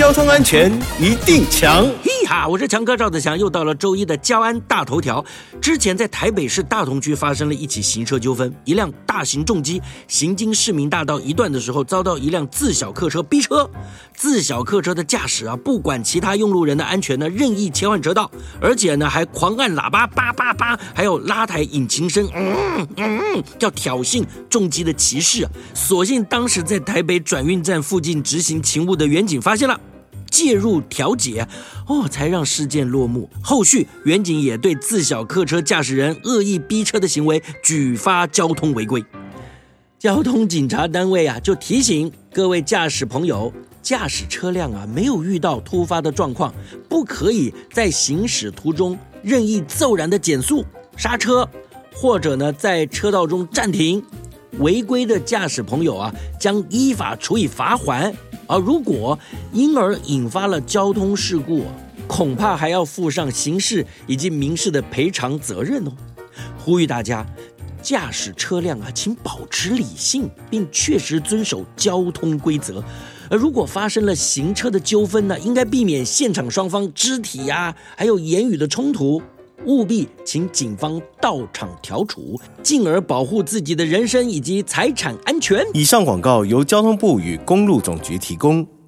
交通安全一定强。嘿哈，我是强哥赵子强，又到了周一的交安大头条。之前在台北市大同区发生了一起行车纠纷，一辆大型重机行经市民大道一段的时候，遭到一辆自小客车逼车。自小客车的驾驶啊，不管其他用路人的安全呢，任意切换车道，而且呢还狂按喇叭叭叭叭，还有拉抬引擎声，嗯嗯，叫挑衅重机的骑士。所幸当时在台北转运站附近执行勤务的远警发现了。介入调解，哦，才让事件落幕。后续，远警也对自小客车驾驶人恶意逼车的行为举发交通违规。交通警察单位啊，就提醒各位驾驶朋友，驾驶车辆啊，没有遇到突发的状况，不可以在行驶途中任意骤然的减速、刹车，或者呢，在车道中暂停。违规的驾驶朋友啊，将依法处以罚款。而如果因而引发了交通事故，恐怕还要负上刑事以及民事的赔偿责任哦。呼吁大家驾驶车辆啊，请保持理性，并确实遵守交通规则。而如果发生了行车的纠纷呢，应该避免现场双方肢体呀，还有言语的冲突。务必请警方到场调处，进而保护自己的人身以及财产安全。以上广告由交通部与公路总局提供。